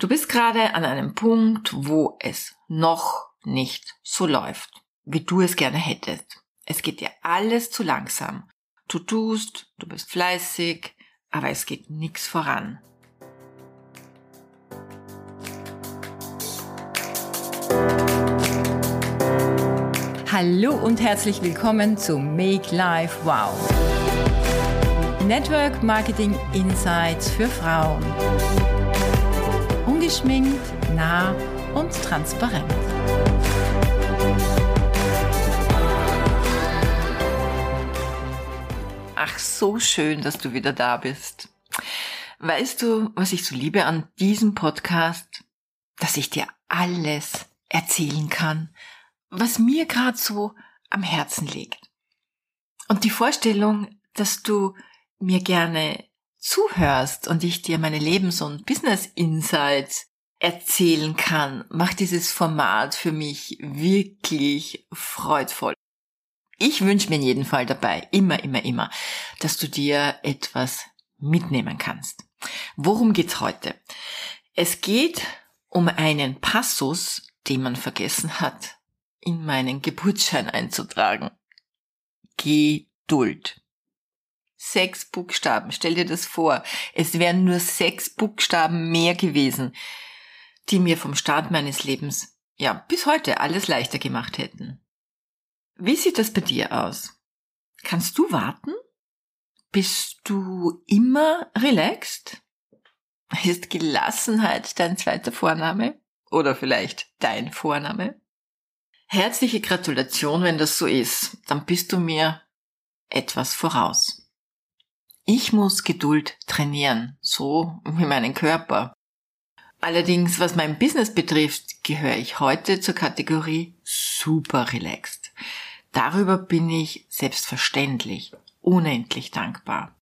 Du bist gerade an einem Punkt, wo es noch nicht so läuft, wie du es gerne hättest. Es geht dir alles zu langsam. Du tust, du bist fleißig, aber es geht nichts voran. Hallo und herzlich willkommen zu Make Life Wow. Network Marketing Insights für Frauen ungeschminkt, nah und transparent. Ach, so schön, dass du wieder da bist. Weißt du, was ich so liebe an diesem Podcast? Dass ich dir alles erzählen kann, was mir gerade so am Herzen liegt. Und die Vorstellung, dass du mir gerne zuhörst und ich dir meine Lebens- und Business-Insights erzählen kann, macht dieses Format für mich wirklich freudvoll. Ich wünsche mir in jedem Fall dabei, immer, immer, immer, dass du dir etwas mitnehmen kannst. Worum geht's heute? Es geht um einen Passus, den man vergessen hat, in meinen Geburtsschein einzutragen. Geduld sechs Buchstaben. Stell dir das vor. Es wären nur sechs Buchstaben mehr gewesen, die mir vom Start meines Lebens, ja, bis heute alles leichter gemacht hätten. Wie sieht das bei dir aus? Kannst du warten? Bist du immer relaxed? Ist Gelassenheit dein zweiter Vorname? Oder vielleicht dein Vorname? Herzliche Gratulation, wenn das so ist. Dann bist du mir etwas voraus. Ich muss Geduld trainieren, so wie meinen Körper. Allerdings, was mein Business betrifft, gehöre ich heute zur Kategorie super relaxed. Darüber bin ich selbstverständlich unendlich dankbar.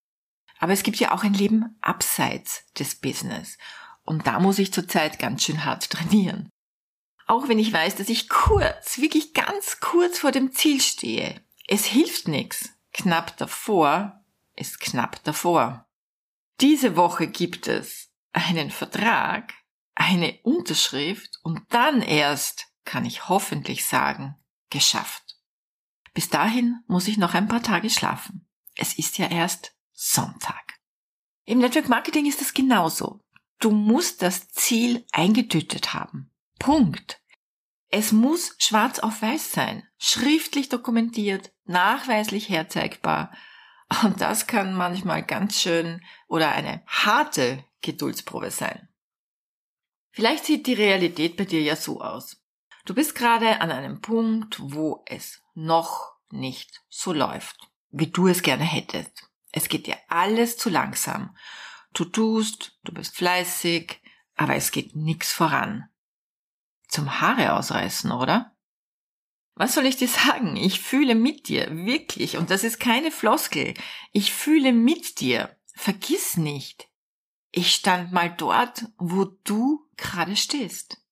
Aber es gibt ja auch ein Leben abseits des Business. Und da muss ich zurzeit ganz schön hart trainieren. Auch wenn ich weiß, dass ich kurz, wirklich ganz kurz vor dem Ziel stehe. Es hilft nichts. Knapp davor ist knapp davor. Diese Woche gibt es einen Vertrag, eine Unterschrift und dann erst kann ich hoffentlich sagen, geschafft. Bis dahin muss ich noch ein paar Tage schlafen. Es ist ja erst Sonntag. Im Network Marketing ist es genauso. Du musst das Ziel eingetütet haben. Punkt. Es muss schwarz auf weiß sein, schriftlich dokumentiert, nachweislich herzeigbar und das kann manchmal ganz schön oder eine harte Geduldsprobe sein. Vielleicht sieht die Realität bei dir ja so aus. Du bist gerade an einem Punkt, wo es noch nicht so läuft, wie du es gerne hättest. Es geht dir alles zu langsam. Du tust, du bist fleißig, aber es geht nichts voran. Zum Haare ausreißen, oder? Was soll ich dir sagen? Ich fühle mit dir, wirklich. Und das ist keine Floskel. Ich fühle mit dir. Vergiss nicht. Ich stand mal dort, wo du gerade stehst.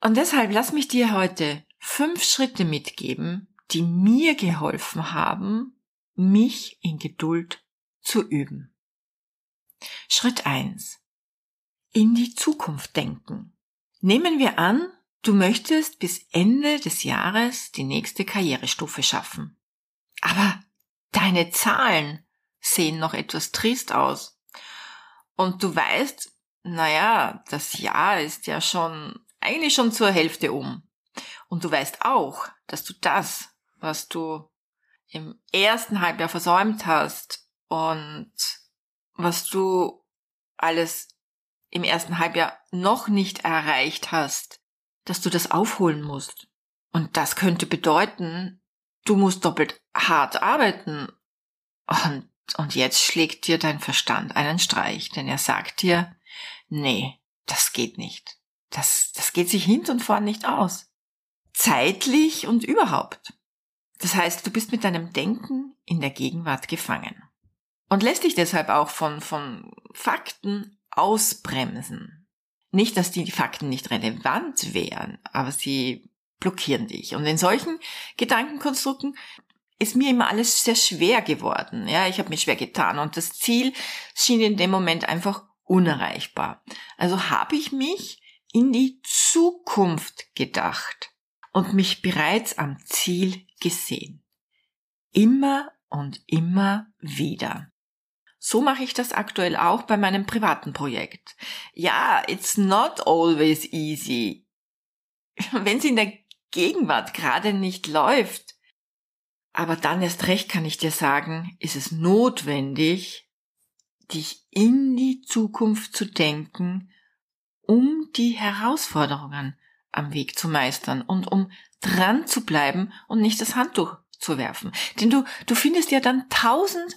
Und deshalb lass mich dir heute fünf Schritte mitgeben, die mir geholfen haben, mich in Geduld zu üben. Schritt eins: In die Zukunft denken. Nehmen wir an, Du möchtest bis Ende des Jahres die nächste Karrierestufe schaffen. Aber deine Zahlen sehen noch etwas trist aus. Und du weißt, naja, das Jahr ist ja schon, eigentlich schon zur Hälfte um. Und du weißt auch, dass du das, was du im ersten Halbjahr versäumt hast und was du alles im ersten Halbjahr noch nicht erreicht hast, dass du das aufholen musst. Und das könnte bedeuten, du musst doppelt hart arbeiten. Und, und jetzt schlägt dir dein Verstand einen Streich, denn er sagt dir, nee, das geht nicht. Das, das geht sich hinten und vorn nicht aus. Zeitlich und überhaupt. Das heißt, du bist mit deinem Denken in der Gegenwart gefangen. Und lässt dich deshalb auch von, von Fakten ausbremsen. Nicht, dass die Fakten nicht relevant wären, aber sie blockieren dich. Und in solchen Gedankenkonstrukten ist mir immer alles sehr schwer geworden. Ja, ich habe mir schwer getan und das Ziel schien in dem Moment einfach unerreichbar. Also habe ich mich in die Zukunft gedacht und mich bereits am Ziel gesehen. Immer und immer wieder. So mache ich das aktuell auch bei meinem privaten Projekt. Ja, it's not always easy. Wenn es in der Gegenwart gerade nicht läuft, aber dann erst recht kann ich dir sagen, ist es notwendig, dich in die Zukunft zu denken, um die Herausforderungen am Weg zu meistern und um dran zu bleiben und nicht das Handtuch zu werfen. Denn du, du findest ja dann tausend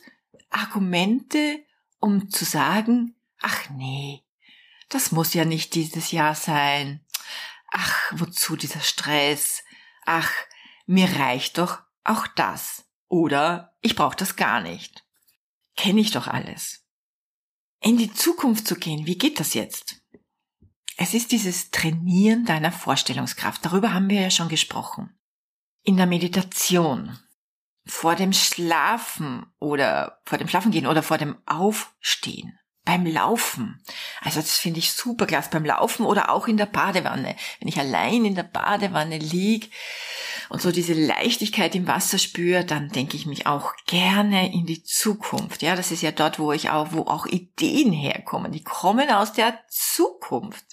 Argumente, um zu sagen, ach nee, das muss ja nicht dieses Jahr sein. Ach, wozu dieser Stress? Ach, mir reicht doch auch das. Oder ich brauche das gar nicht. Kenne ich doch alles. In die Zukunft zu gehen, wie geht das jetzt? Es ist dieses Trainieren deiner Vorstellungskraft. Darüber haben wir ja schon gesprochen. In der Meditation, vor dem Schlafen oder vor dem Schlafen gehen oder vor dem Aufstehen, beim Laufen. Also das finde ich super klasse beim Laufen oder auch in der Badewanne. Wenn ich allein in der Badewanne lieg und so diese Leichtigkeit im Wasser spüre, dann denke ich mich auch gerne in die Zukunft. Ja, das ist ja dort, wo ich auch, wo auch Ideen herkommen. Die kommen aus der Zukunft.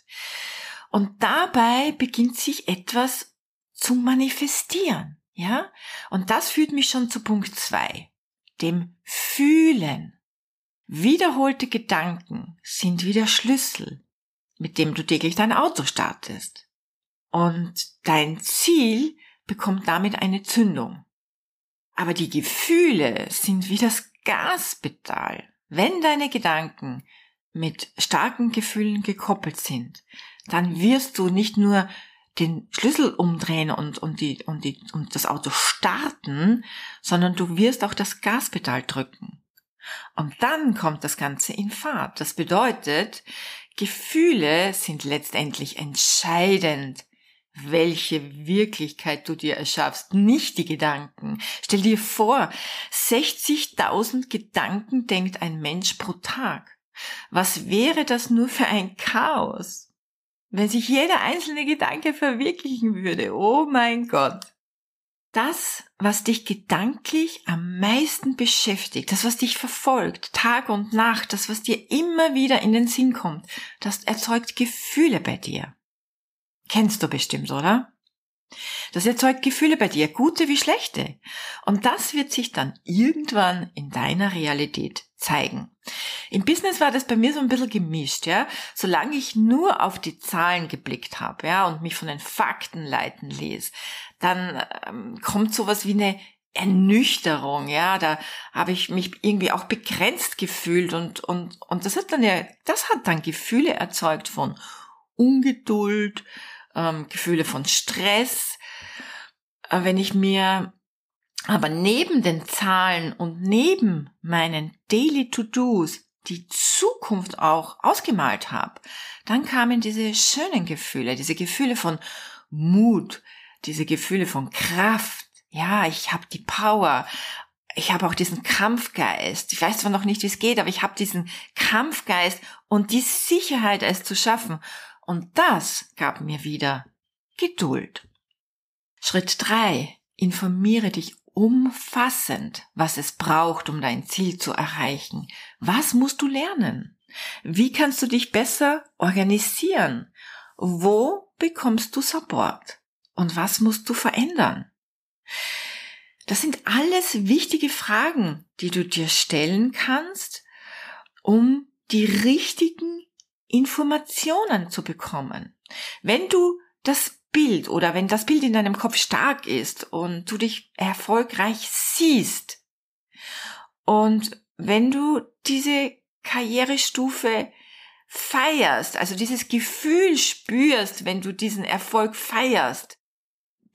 Und dabei beginnt sich etwas zu manifestieren. Ja? Und das führt mich schon zu Punkt zwei, dem Fühlen. Wiederholte Gedanken sind wie der Schlüssel, mit dem du täglich dein Auto startest. Und dein Ziel bekommt damit eine Zündung. Aber die Gefühle sind wie das Gaspedal. Wenn deine Gedanken mit starken Gefühlen gekoppelt sind, dann wirst du nicht nur den Schlüssel umdrehen und, und, die, und, die, und das Auto starten, sondern du wirst auch das Gaspedal drücken. Und dann kommt das Ganze in Fahrt. Das bedeutet, Gefühle sind letztendlich entscheidend, welche Wirklichkeit du dir erschaffst, nicht die Gedanken. Stell dir vor, 60.000 Gedanken denkt ein Mensch pro Tag. Was wäre das nur für ein Chaos? Wenn sich jeder einzelne Gedanke verwirklichen würde, oh mein Gott. Das, was dich gedanklich am meisten beschäftigt, das, was dich verfolgt, Tag und Nacht, das, was dir immer wieder in den Sinn kommt, das erzeugt Gefühle bei dir. Kennst du bestimmt, oder? Das erzeugt Gefühle bei dir, gute wie schlechte. Und das wird sich dann irgendwann in deiner Realität zeigen. Im Business war das bei mir so ein bisschen gemischt, ja. Solange ich nur auf die Zahlen geblickt habe, ja, und mich von den Fakten leiten ließ, dann ähm, kommt sowas wie eine Ernüchterung, ja, da habe ich mich irgendwie auch begrenzt gefühlt und und und das hat dann ja, das hat dann Gefühle erzeugt von Ungeduld, ähm, Gefühle von Stress. Äh, wenn ich mir aber neben den Zahlen und neben meinen Daily To-Dos die Zukunft auch ausgemalt habe, dann kamen diese schönen Gefühle, diese Gefühle von Mut, diese Gefühle von Kraft. Ja, ich habe die Power. Ich habe auch diesen Kampfgeist. Ich weiß zwar noch nicht, wie es geht, aber ich habe diesen Kampfgeist und die Sicherheit, es zu schaffen. Und das gab mir wieder Geduld. Schritt drei: Informiere dich umfassend, was es braucht, um dein Ziel zu erreichen. Was musst du lernen? Wie kannst du dich besser organisieren? Wo bekommst du Support? Und was musst du verändern? Das sind alles wichtige Fragen, die du dir stellen kannst, um die richtigen Informationen zu bekommen. Wenn du das Bild oder wenn das Bild in deinem Kopf stark ist und du dich erfolgreich siehst und wenn du diese Karrierestufe feierst, also dieses Gefühl spürst, wenn du diesen Erfolg feierst,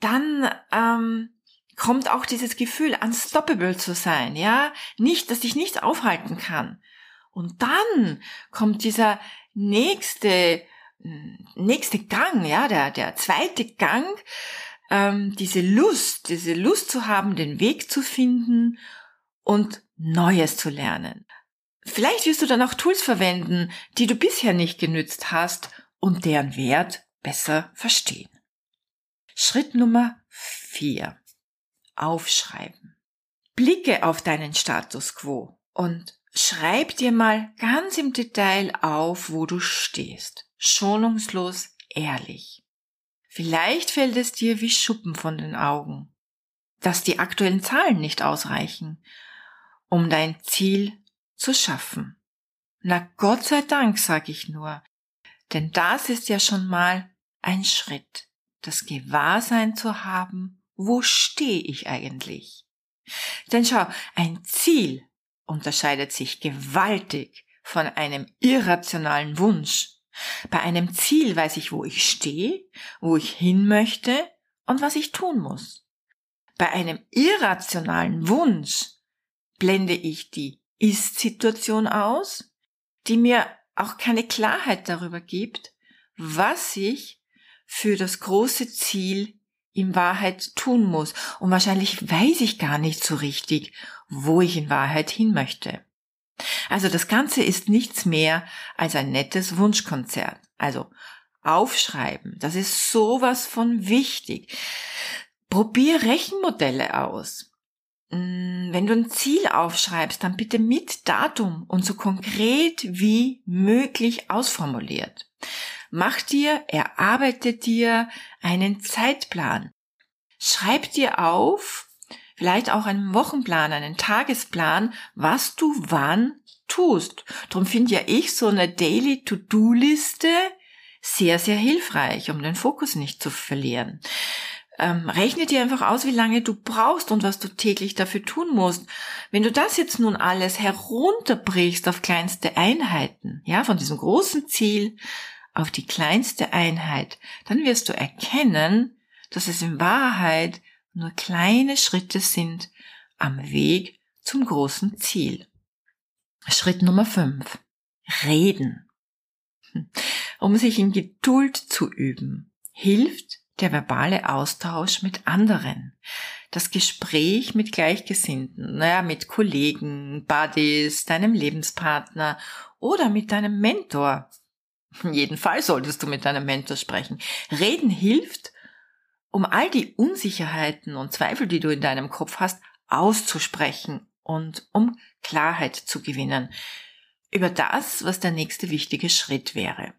dann ähm, kommt auch dieses Gefühl, unstoppable zu sein, ja, nicht, dass dich nichts aufhalten kann. Und dann kommt dieser nächste, nächste Gang, ja, der, der zweite Gang, ähm, diese Lust, diese Lust zu haben, den Weg zu finden und Neues zu lernen. Vielleicht wirst du dann auch Tools verwenden, die du bisher nicht genützt hast und deren Wert besser verstehen. Schritt Nummer vier: Aufschreiben. Blicke auf deinen Status quo und schreib dir mal ganz im Detail auf, wo du stehst. Schonungslos, ehrlich. Vielleicht fällt es dir wie Schuppen von den Augen, dass die aktuellen Zahlen nicht ausreichen, um dein Ziel zu schaffen. Na Gott sei Dank, sag ich nur, denn das ist ja schon mal ein Schritt, das Gewahrsein zu haben, wo stehe ich eigentlich? Denn schau, ein Ziel unterscheidet sich gewaltig von einem irrationalen Wunsch. Bei einem Ziel weiß ich, wo ich stehe, wo ich hin möchte und was ich tun muss. Bei einem irrationalen Wunsch blende ich die Ist-Situation aus, die mir auch keine Klarheit darüber gibt, was ich für das große Ziel in Wahrheit tun muss. Und wahrscheinlich weiß ich gar nicht so richtig, wo ich in Wahrheit hin möchte. Also das Ganze ist nichts mehr als ein nettes Wunschkonzert. Also aufschreiben, das ist sowas von wichtig. Probier Rechenmodelle aus. Mm, wenn du ein Ziel aufschreibst, dann bitte mit Datum und so konkret wie möglich ausformuliert. Mach dir, erarbeite dir einen Zeitplan. Schreib dir auf, vielleicht auch einen Wochenplan, einen Tagesplan, was du wann tust. Drum finde ja ich so eine Daily To-Do-Liste sehr, sehr hilfreich, um den Fokus nicht zu verlieren. Ähm, rechne dir einfach aus, wie lange du brauchst und was du täglich dafür tun musst. Wenn du das jetzt nun alles herunterbrichst auf kleinste Einheiten, ja, von diesem großen Ziel auf die kleinste Einheit, dann wirst du erkennen, dass es in Wahrheit nur kleine Schritte sind am Weg zum großen Ziel. Schritt Nummer 5. Reden. Um sich in Geduld zu üben, hilft der verbale Austausch mit anderen, das Gespräch mit Gleichgesinnten, naja, mit Kollegen, Buddies, deinem Lebenspartner oder mit deinem Mentor. In jedem Fall solltest du mit deinem Mentor sprechen. Reden hilft, um all die Unsicherheiten und Zweifel, die du in deinem Kopf hast, auszusprechen und um Klarheit zu gewinnen über das, was der nächste wichtige Schritt wäre.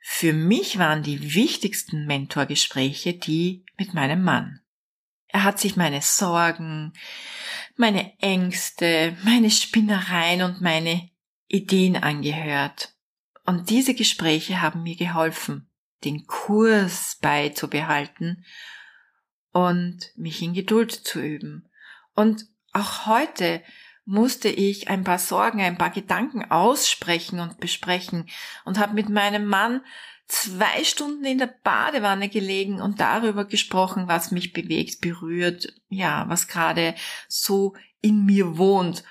Für mich waren die wichtigsten Mentorgespräche die mit meinem Mann. Er hat sich meine Sorgen, meine Ängste, meine Spinnereien und meine Ideen angehört. Und diese Gespräche haben mir geholfen, den Kurs beizubehalten und mich in Geduld zu üben. Und auch heute musste ich ein paar Sorgen, ein paar Gedanken aussprechen und besprechen und habe mit meinem Mann zwei Stunden in der Badewanne gelegen und darüber gesprochen, was mich bewegt, berührt, ja, was gerade so in mir wohnt.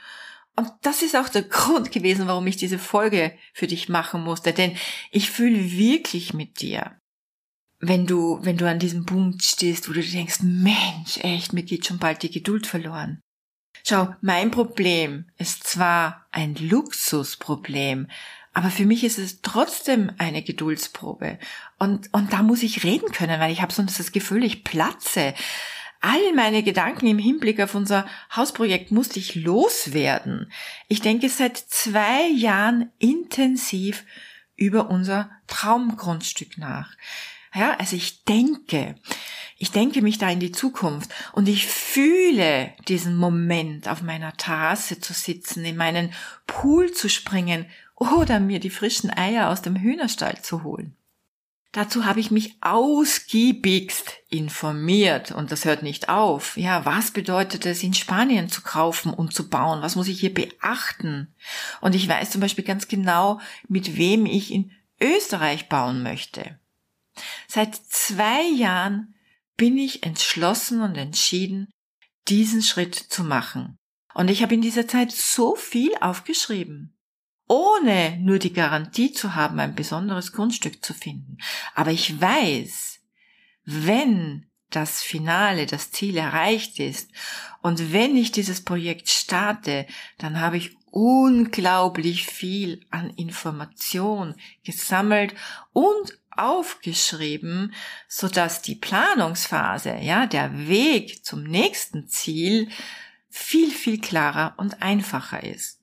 Und das ist auch der Grund gewesen, warum ich diese Folge für dich machen musste, denn ich fühle wirklich mit dir. Wenn du, wenn du an diesem Punkt stehst, wo du denkst, Mensch, echt, mir geht schon bald die Geduld verloren. Schau, mein Problem ist zwar ein Luxusproblem, aber für mich ist es trotzdem eine Geduldsprobe. Und, und da muss ich reden können, weil ich habe sonst das Gefühl, ich platze. All meine Gedanken im Hinblick auf unser Hausprojekt musste ich loswerden. Ich denke seit zwei Jahren intensiv über unser Traumgrundstück nach. Ja, also ich denke, ich denke mich da in die Zukunft und ich fühle diesen Moment, auf meiner Terrasse zu sitzen, in meinen Pool zu springen oder mir die frischen Eier aus dem Hühnerstall zu holen. Dazu habe ich mich ausgiebigst informiert und das hört nicht auf. Ja, was bedeutet es, in Spanien zu kaufen und zu bauen? Was muss ich hier beachten? Und ich weiß zum Beispiel ganz genau, mit wem ich in Österreich bauen möchte. Seit zwei Jahren bin ich entschlossen und entschieden, diesen Schritt zu machen. Und ich habe in dieser Zeit so viel aufgeschrieben, ohne nur die Garantie zu haben, ein besonderes Grundstück zu finden. Aber ich weiß, wenn das Finale, das Ziel erreicht ist und wenn ich dieses Projekt starte, dann habe ich unglaublich viel an Information gesammelt und aufgeschrieben, so dass die Planungsphase, ja, der Weg zum nächsten Ziel viel, viel klarer und einfacher ist.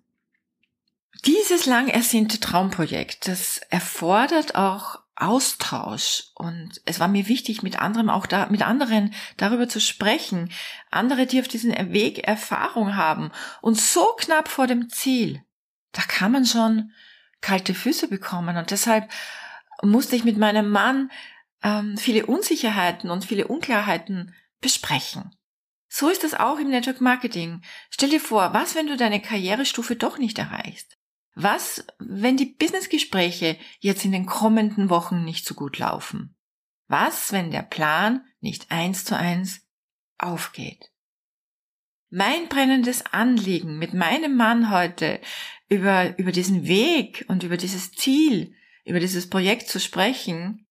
Dieses lang ersehnte Traumprojekt, das erfordert auch Austausch und es war mir wichtig, mit anderem auch da, mit anderen darüber zu sprechen, andere, die auf diesem Weg Erfahrung haben und so knapp vor dem Ziel, da kann man schon kalte Füße bekommen und deshalb musste ich mit meinem Mann ähm, viele Unsicherheiten und viele Unklarheiten besprechen. So ist es auch im Network Marketing. Stell dir vor, was, wenn du deine Karrierestufe doch nicht erreichst? Was, wenn die Businessgespräche jetzt in den kommenden Wochen nicht so gut laufen? Was, wenn der Plan nicht eins zu eins aufgeht? Mein brennendes Anliegen mit meinem Mann heute über, über diesen Weg und über dieses Ziel, über dieses Projekt zu sprechen,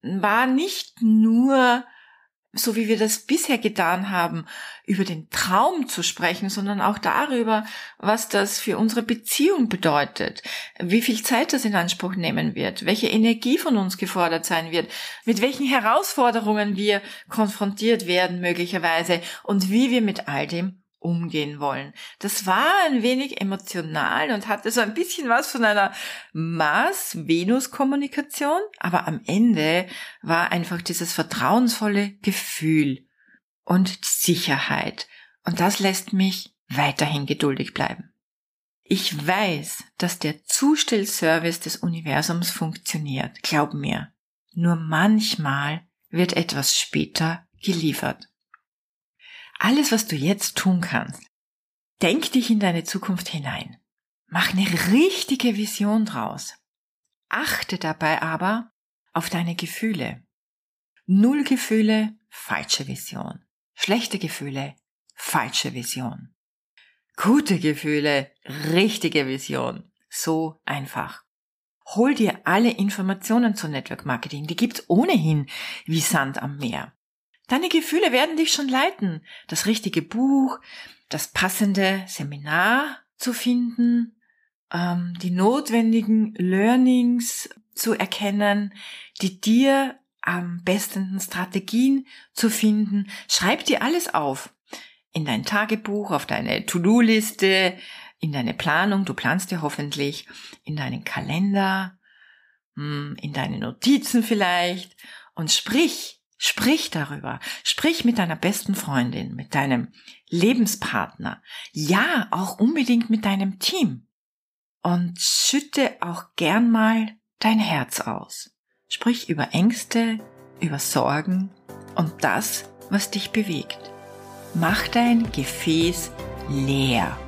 war nicht nur so wie wir das bisher getan haben, über den Traum zu sprechen, sondern auch darüber, was das für unsere Beziehung bedeutet, wie viel Zeit das in Anspruch nehmen wird, welche Energie von uns gefordert sein wird, mit welchen Herausforderungen wir konfrontiert werden möglicherweise und wie wir mit all dem umgehen wollen. Das war ein wenig emotional und hatte so ein bisschen was von einer Mars-Venus-Kommunikation, aber am Ende war einfach dieses vertrauensvolle Gefühl und Sicherheit. Und das lässt mich weiterhin geduldig bleiben. Ich weiß, dass der Zustellservice des Universums funktioniert, glaub mir. Nur manchmal wird etwas später geliefert alles, was du jetzt tun kannst, denk dich in deine Zukunft hinein. Mach eine richtige Vision draus. Achte dabei aber auf deine Gefühle. Null Gefühle, falsche Vision. Schlechte Gefühle, falsche Vision. Gute Gefühle, richtige Vision. So einfach. Hol dir alle Informationen zu Network Marketing. Die gibt's ohnehin wie Sand am Meer. Deine Gefühle werden dich schon leiten, das richtige Buch, das passende Seminar zu finden, ähm, die notwendigen Learnings zu erkennen, die dir am besten Strategien zu finden. Schreib dir alles auf. In dein Tagebuch, auf deine To-Do-Liste, in deine Planung, du planst dir hoffentlich, in deinen Kalender, hm, in deine Notizen vielleicht und sprich Sprich darüber. Sprich mit deiner besten Freundin, mit deinem Lebenspartner. Ja, auch unbedingt mit deinem Team. Und schütte auch gern mal dein Herz aus. Sprich über Ängste, über Sorgen und das, was dich bewegt. Mach dein Gefäß leer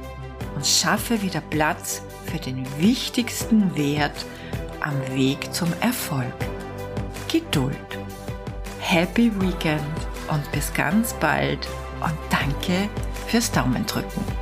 und schaffe wieder Platz für den wichtigsten Wert am Weg zum Erfolg. Geduld. Happy Weekend und bis ganz bald und danke fürs Daumendrücken.